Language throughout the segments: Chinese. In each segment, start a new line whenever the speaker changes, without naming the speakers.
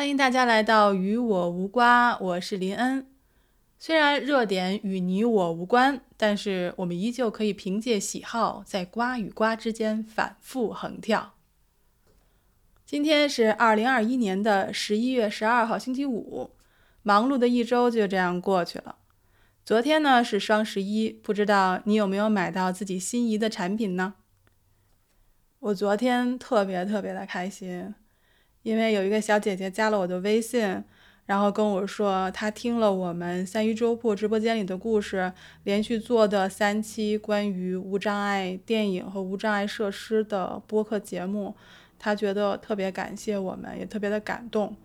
欢迎大家来到与我无瓜，我是林恩。虽然热点与你我无关，但是我们依旧可以凭借喜好，在瓜与瓜之间反复横跳。今天是二零二一年的十一月十二号，星期五。忙碌的一周就这样过去了。昨天呢是双十一，不知道你有没有买到自己心仪的产品呢？我昨天特别特别的开心，因为有一个小姐姐加了我的微信，然后跟我说她听了我们三鱼粥铺直播间里的故事，连续做的三期关于无障碍电影和无障碍设施的播客节目，她觉得特别感谢我们，也特别的感动。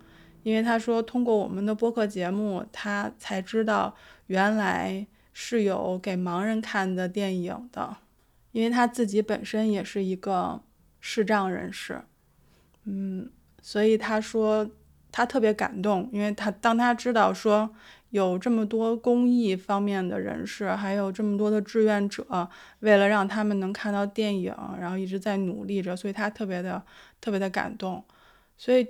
因为她说，通过我们的播客节目，她才知道原来是有给盲人看的电影的。因为她自己本身也是一个视障人士，嗯，所以他说他特别感动，因为他当他知道说有这么多公益方面的人士，还有这么多的志愿者，为了让他们能看到电影，然后一直在努力着，所以他特别的特别的感动，所以。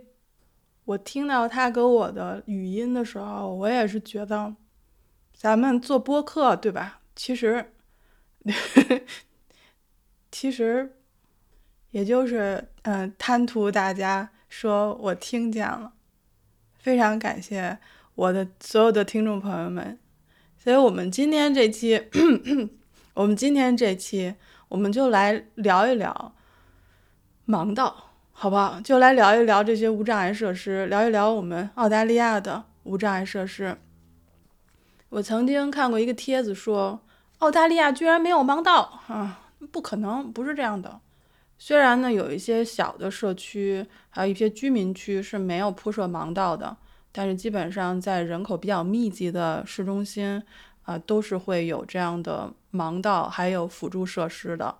我听到他给我的语音的时候，我也是觉得，咱们做播客对吧？其实，其实，也就是嗯，贪图大家说我听见了，非常感谢我的所有的听众朋友们。所以我们今天这期，我们今天这期，我们就来聊一聊盲道。好不好？就来聊一聊这些无障碍设施，聊一聊我们澳大利亚的无障碍设施。我曾经看过一个帖子说，澳大利亚居然没有盲道啊！不可能，不是这样的。虽然呢，有一些小的社区，还有一些居民区是没有铺设盲道的，但是基本上在人口比较密集的市中心，啊，都是会有这样的盲道，还有辅助设施的。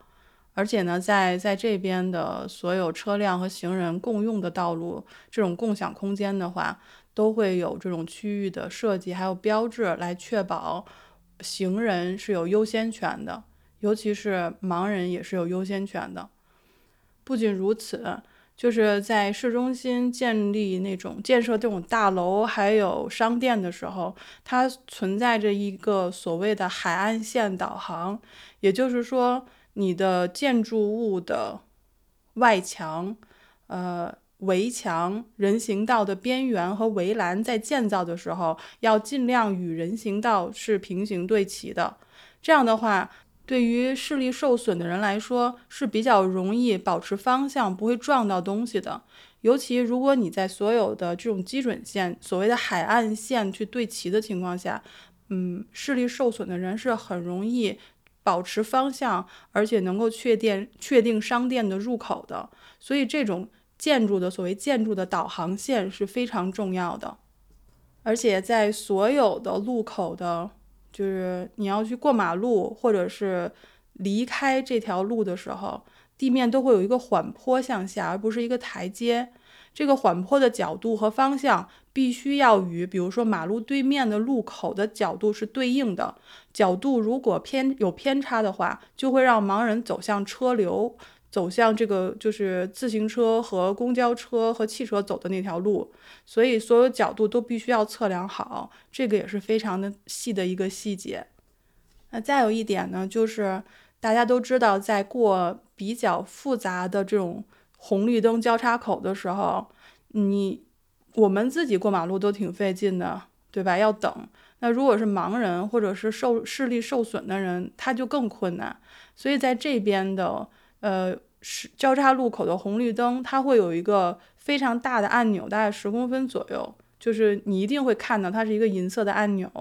而且呢，在在这边的所有车辆和行人共用的道路，这种共享空间的话，都会有这种区域的设计，还有标志来确保行人是有优先权的，尤其是盲人也是有优先权的。不仅如此，就是在市中心建立那种建设这种大楼还有商店的时候，它存在着一个所谓的海岸线导航，也就是说。你的建筑物的外墙、呃围墙、人行道的边缘和围栏，在建造的时候要尽量与人行道是平行对齐的。这样的话，对于视力受损的人来说是比较容易保持方向，不会撞到东西的。尤其如果你在所有的这种基准线、所谓的海岸线去对齐的情况下，嗯，视力受损的人是很容易。保持方向，而且能够确定确定商店的入口的，所以这种建筑的所谓建筑的导航线是非常重要的。而且在所有的路口的，就是你要去过马路或者是离开这条路的时候，地面都会有一个缓坡向下，而不是一个台阶。这个缓坡的角度和方向必须要与，比如说马路对面的路口的角度是对应的。角度如果偏有偏差的话，就会让盲人走向车流，走向这个就是自行车和公交车和汽车走的那条路。所以所有角度都必须要测量好，这个也是非常的细的一个细节。那再有一点呢，就是大家都知道，在过比较复杂的这种。红绿灯交叉口的时候，你我们自己过马路都挺费劲的，对吧？要等。那如果是盲人或者是受视力受损的人，他就更困难。所以在这边的呃是交叉路口的红绿灯，它会有一个非常大的按钮，大概十公分左右，就是你一定会看到它是一个银色的按钮，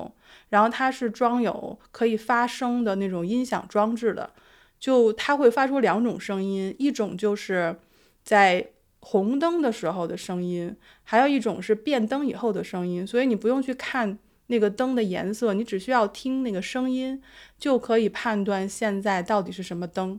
然后它是装有可以发声的那种音响装置的，就它会发出两种声音，一种就是。在红灯的时候的声音，还有一种是变灯以后的声音，所以你不用去看那个灯的颜色，你只需要听那个声音，就可以判断现在到底是什么灯。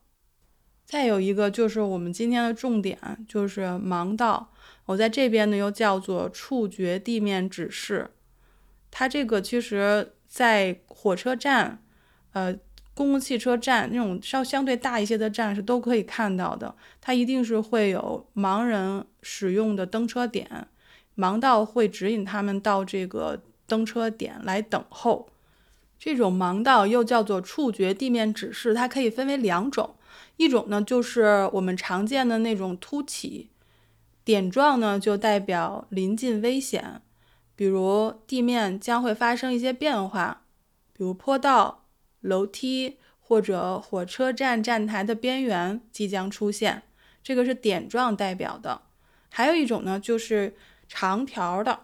再有一个就是我们今天的重点，就是盲道。我在这边呢，又叫做触觉地面指示。它这个其实，在火车站、呃，公共汽车站那种稍相对大一些的站是都可以看到的。它一定是会有盲人使用的登车点，盲道会指引他们到这个登车点来等候。这种盲道又叫做触觉地面指示，它可以分为两种。一种呢，就是我们常见的那种凸起点状呢，就代表临近危险，比如地面将会发生一些变化，比如坡道、楼梯或者火车站站台的边缘即将出现，这个是点状代表的。还有一种呢，就是长条的，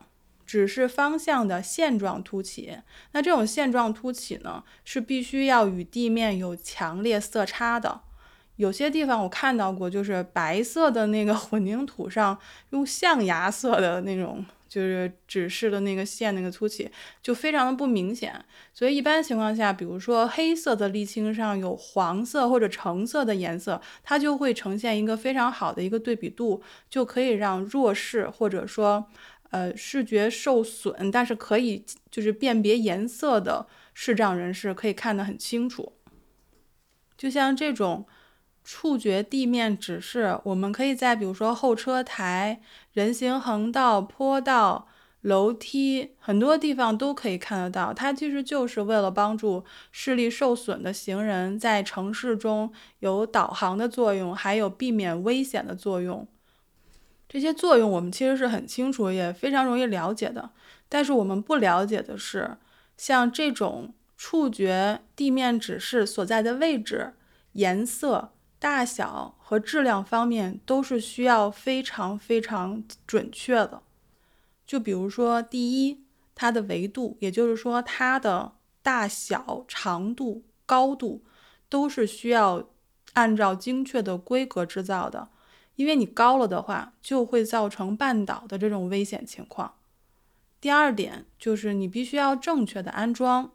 指示方向的线状凸起。那这种线状凸起呢，是必须要与地面有强烈色差的。有些地方我看到过，就是白色的那个混凝土上用象牙色的那种，就是指示的那个线那个凸起，就非常的不明显。所以一般情况下，比如说黑色的沥青上有黄色或者橙色的颜色，它就会呈现一个非常好的一个对比度，就可以让弱视或者说呃视觉受损，但是可以就是辨别颜色的视障人士可以看得很清楚。就像这种。触觉地面指示，我们可以在比如说候车台、人行横道、坡道、楼梯很多地方都可以看得到。它其实就是为了帮助视力受损的行人在城市中有导航的作用，还有避免危险的作用。这些作用我们其实是很清楚，也非常容易了解的。但是我们不了解的是，像这种触觉地面指示所在的位置、颜色。大小和质量方面都是需要非常非常准确的。就比如说，第一，它的维度，也就是说它的大小、长度、高度，都是需要按照精确的规格制造的。因为你高了的话，就会造成绊倒的这种危险情况。第二点就是你必须要正确的安装，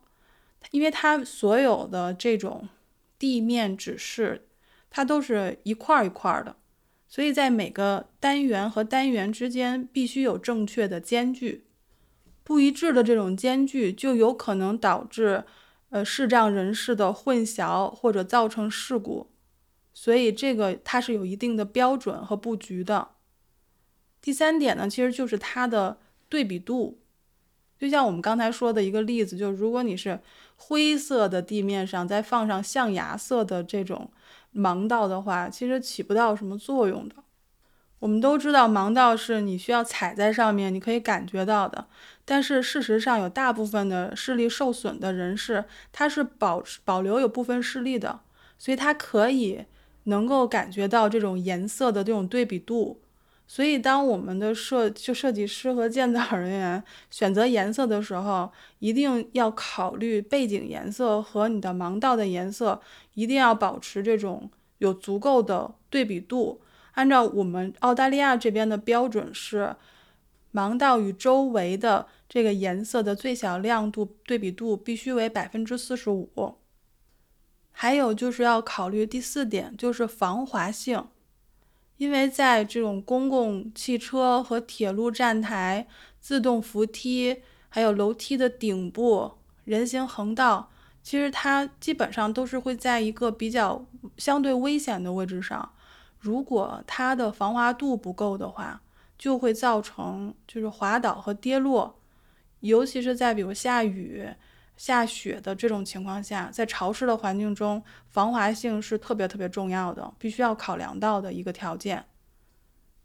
因为它所有的这种地面指示。它都是一块儿一块儿的，所以在每个单元和单元之间必须有正确的间距，不一致的这种间距就有可能导致呃视障人士的混淆或者造成事故，所以这个它是有一定的标准和布局的。第三点呢，其实就是它的对比度，就像我们刚才说的一个例子，就如果你是灰色的地面上再放上象牙色的这种。盲道的话，其实起不到什么作用的。我们都知道，盲道是你需要踩在上面，你可以感觉到的。但是事实上，有大部分的视力受损的人士，他是保保留有部分视力的，所以他可以能够感觉到这种颜色的这种对比度。所以，当我们的设就设计师和建造人员选择颜色的时候，一定要考虑背景颜色和你的盲道的颜色，一定要保持这种有足够的对比度。按照我们澳大利亚这边的标准是，盲道与周围的这个颜色的最小亮度对比度必须为百分之四十五。还有就是要考虑第四点，就是防滑性。因为在这种公共汽车和铁路站台、自动扶梯，还有楼梯的顶部、人行横道，其实它基本上都是会在一个比较相对危险的位置上。如果它的防滑度不够的话，就会造成就是滑倒和跌落，尤其是在比如下雨。下雪的这种情况下，在潮湿的环境中，防滑性是特别特别重要的，必须要考量到的一个条件。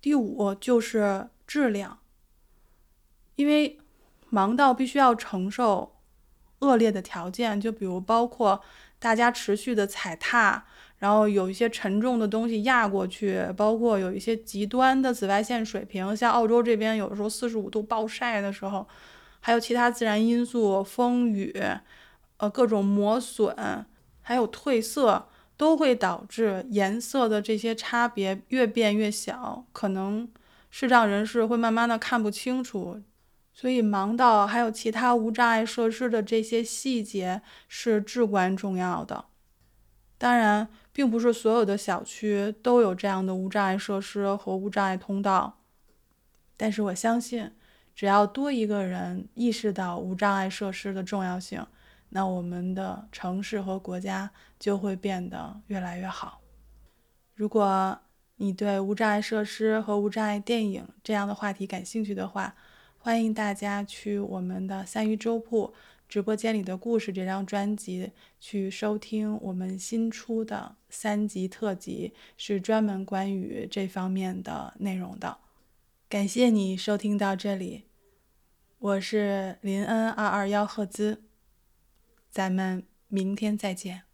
第五就是质量，因为盲道必须要承受恶劣的条件，就比如包括大家持续的踩踏，然后有一些沉重的东西压过去，包括有一些极端的紫外线水平，像澳洲这边有时候四十五度暴晒的时候。还有其他自然因素，风雨，呃，各种磨损，还有褪色，都会导致颜色的这些差别越变越小，可能视障人士会慢慢的看不清楚，所以盲道还有其他无障碍设施的这些细节是至关重要的。当然，并不是所有的小区都有这样的无障碍设施和无障碍通道，但是我相信，只要多一个人意识到无障碍设施的重要性，那我们的城市和国家就会变得越来越好。如果你对无障碍设施和无障碍电影这样的话题感兴趣的话，欢迎大家去我们的三鱼粥铺直播间里的故事这张专辑去收听我们新出的三集特辑，是专门关于这方面的内容的。感谢你收听到这里，我是林恩二二幺赫兹，咱们明天再见。